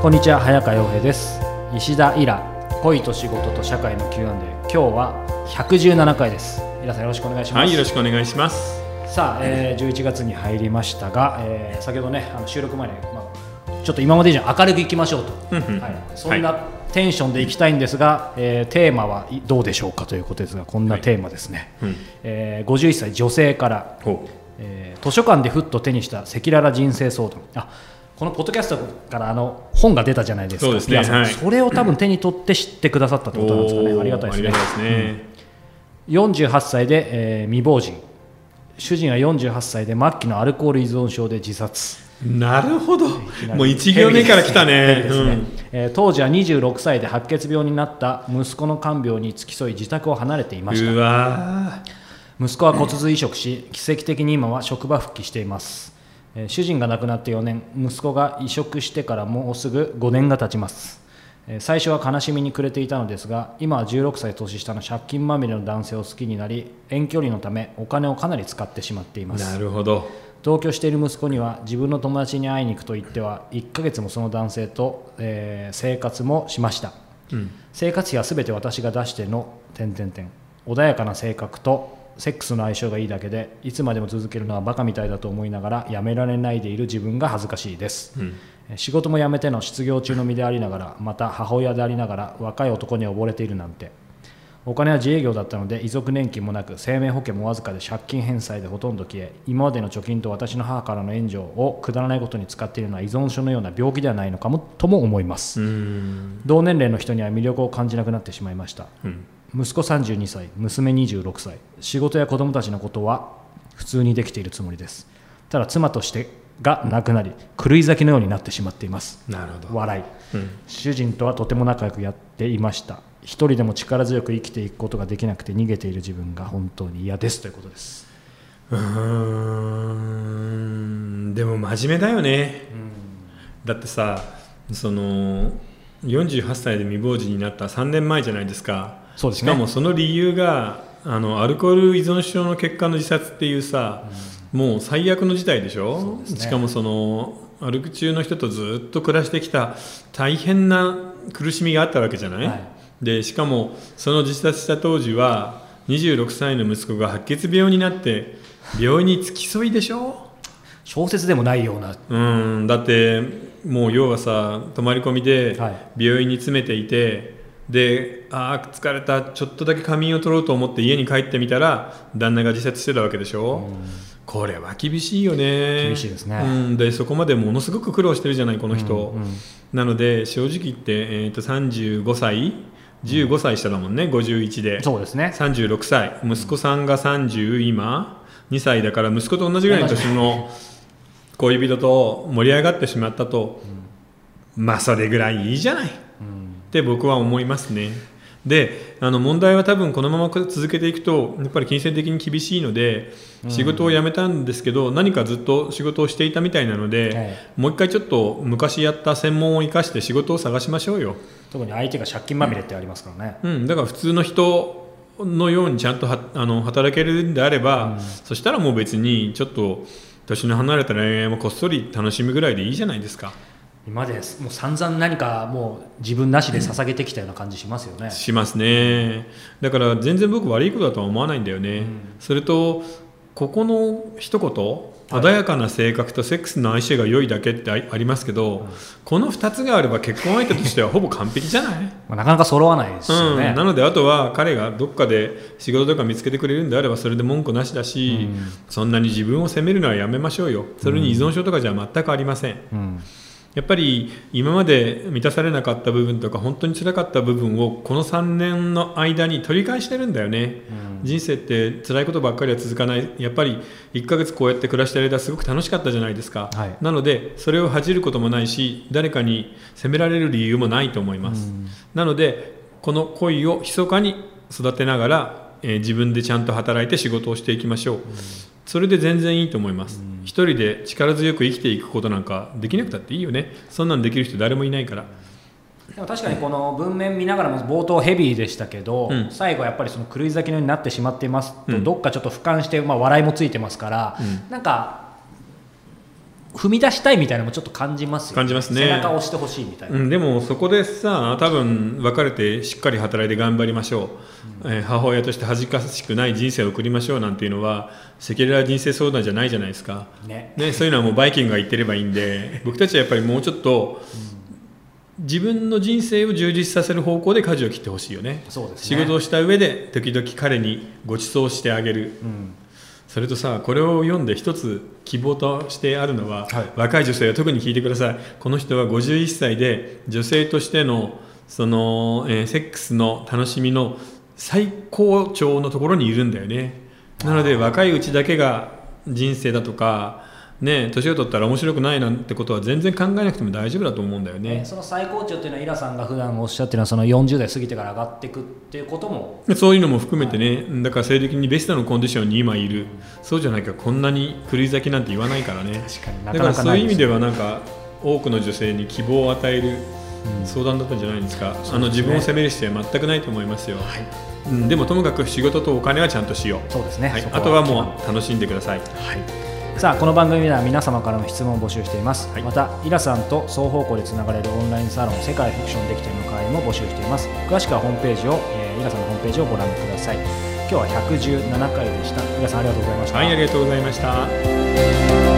こんにちは早川洋平です。石田イラ恋と仕事と社会の Q&A 今日は117回です。皆さんよろしくお願いします。はい、よろしくお願いします。さあ、えー、11月に入りましたが、えー、先ほどねあの収録前に、まあ、ちょっと今まで以上に明るくいきましょうと、はい、そんなテンションでいきたいんですが、えーテーマはいどうでしょうかということですがこんなテーマですね、うん。えー、51歳女性からほえー図書館でふっと手にした赤裸々人生相談。あこのポッドキャストからあの本が出たじゃないですか。そうですね。はい。それを多分手に取って知ってくださったってことなんですかね。ありがたいですね。すね。48歳で、えー未亡人。主人は48歳で末期のアルコール依存症で自殺。なるほど。もう一行目から来たね。ヘビですね。えー当時は26歳で白血病になった息子の看病に付き添い自宅を離れていました。息子は骨髄移植し奇跡的に今は職場復帰しています、えー主人が亡くなって4年息子が移植してからもうすぐ5年が経ちます、えー最初は悲しみに暮れていたのですが今は16歳年下の借金まみれの男性を好きになり遠距離のためお金をかなり使ってしまっていまーすなるほど。同居している息子には自分の友達に会いに行くと言っては1ヶ月もその男性と、えー生活もしましたうん。生活費は全て私が出しての点々点穏やかな性格とセックスの相性がいいだけでいつまでも続けるのはバカみたいだと思いながらやめられないでいる自分が恥ずかしいです、うん。え仕事も辞めての失業中の身でありながらまた母親でありながら若い男に溺れているなんてお金は自営業だったので遺族年金もなく生命保険もわずかで借金返済でほとんど消え今までの貯金と私の母からの援助をくだらないことに使っているのは依存症のような病気ではないのかもとも思います、うん。同年齢の人には魅力を感じなくなってしまいましたうん。息子32歳娘26歳仕事や子供たちのことは普通にできているつもりですただ妻としてが亡くなり狂い咲きのようになってしまっていますなるほど。笑いうん。主人とはとても仲良くやっていました一人でも力強く生きていくことができなくて逃げている自分が本当に嫌ですということですうーん。でも真面目だよね。だってさ、その、48歳で未亡人になった3年前じゃないですか。そうですね。しかもその理由があのアルコール依存症の結果の自殺っていうさ、もう最悪の事態でしょ？ね。しかもそのアルク中の人とずっと暮らしてきた大変な苦しみがあったわけじゃない、はい。でしかもその自殺した当時は26歳の息子が白血病になって病院に付き添いでしょ？小説でもないような。うん。だってもう要はさ泊まり込みではい。病院に詰めていて、でああ疲れたちょっとだけ仮眠を取ろうと思って家に帰ってみたら旦那が自殺してたわけでしょ、これは厳しいよね。厳しいですね。うん、でそこまでものすごく苦労してるじゃないこの人、うんうん。なので正直言って、えー、と35歳15歳下だもんね51で。そうですね。36歳。息子さんが30今2歳だから息子と同じぐらいの年の恋人と盛り上がってしまったと、まあそれぐらいいいじゃないって僕は思いますね。であの問題は多分このまま続けていくとやっぱり金銭的に厳しいので仕事を辞めたんですけど何かずっと仕事をしていたみたいなので、はい。もう一回ちょっと昔やった専門を生かして仕事を探しましょうよ。特に相手が借金まみれってありますからね、うん、だから普通の人のようにちゃんとはあの働けるんであれば、そしたらもう別にちょっと年の離れた恋愛もこっそり楽しむぐらいでいいじゃないですか、今までもう散々何かもう自分なしで捧げてきたような感じしますよね、しますね。だから全然僕悪いことだとは思わないんだよね、それとここの一言穏やかな性格とセックスの相性が良いだけってあありますけど、この2つがあれば結婚相手としてはほぼ完璧じゃない？まあ、なかなか揃わないですよね、うん、なのであとは彼がどっかで仕事とか見つけてくれるんであればそれで文句なしだし、そんなに自分を責めるのはやめましょうよ。それに依存症とかじゃ全くありません、うんやっぱり今まで満たされなかった部分とか本当に辛かった部分をこの3年の間に取り返してるんだよね、人生って辛いことばっかりは続かない。やっぱり1ヶ月こうやって暮らしてる間すごく楽しかったじゃないですか、はい。なのでそれを恥じることもないし誰かに責められる理由もないと思います、なのでこの恋を密かに育てながら、えー自分でちゃんと働いて仕事をしていきましょう、それで全然いいと思います、一人で力強く生きていくことなんかできなくたっていいよね。そんなんできる人誰もいないから。でも確かにこの文面見ながらも冒頭ヘビーでしたけど、うん。最後やっぱりその狂い咲きのようになってしまっていますと、うん。どっかちょっと俯瞰して、まあ、笑いもついてますから、うん。なんか踏み出したいみたいなのもちょっと感じますよ感じますね。背中を押してほしいみたいな、うん、でもそこでさ多分別れてしっかり働いて頑張りましょう、えー母親として恥ずかしくない人生を送りましょうなんていうのは赤裸々人生相談じゃないじゃないですか、ね。ね、そういうのはもうバイキングが言ってればいいんで 僕たちはやっぱりもうちょっと自分の人生を充実させる方向で舵を切ってほしいよね。そうですね。仕事をした上で時々彼にご馳走してあげる。うんそれとさこれを読んで一つ希望としてあるのは、はい。若い女性は特に聞いてください。この人は51歳で女性としてのその、えーセックスの楽しみの最高潮のところにいるんだよね。なので若いうちだけが人生だとかね年を取ったら面白くないなんてことは全然考えなくても大丈夫だと思うんだよね。ねその最高潮っていうのはイラさんが普段おっしゃってるのはその40代過ぎてから上がっていくっていうことも。そういうのも含めてね、だから性的にベストのコンディションに今いる、そうじゃなきゃこんなに狂い咲きなんて言わないからね。確かになだからかなかそういう意味でははなんか多くの女性に希望を与える相談だったんじゃないですか、あの自分を責める必要は全くないと思いますよ、うん、でもともかく仕事とお金はちゃんとしよう、そうですね、はい。あとはもう楽しんでくださいさあこの番組では皆様からの質問を募集しています、はい。またイラさんと双方向でつながれるオンラインサロン世界フィクションできている会も募集しています。詳しくはホームページを、えーイラさんのホームページをご覧ください。今日は117回でした。イラさんありがとうございました、はいありがとうございました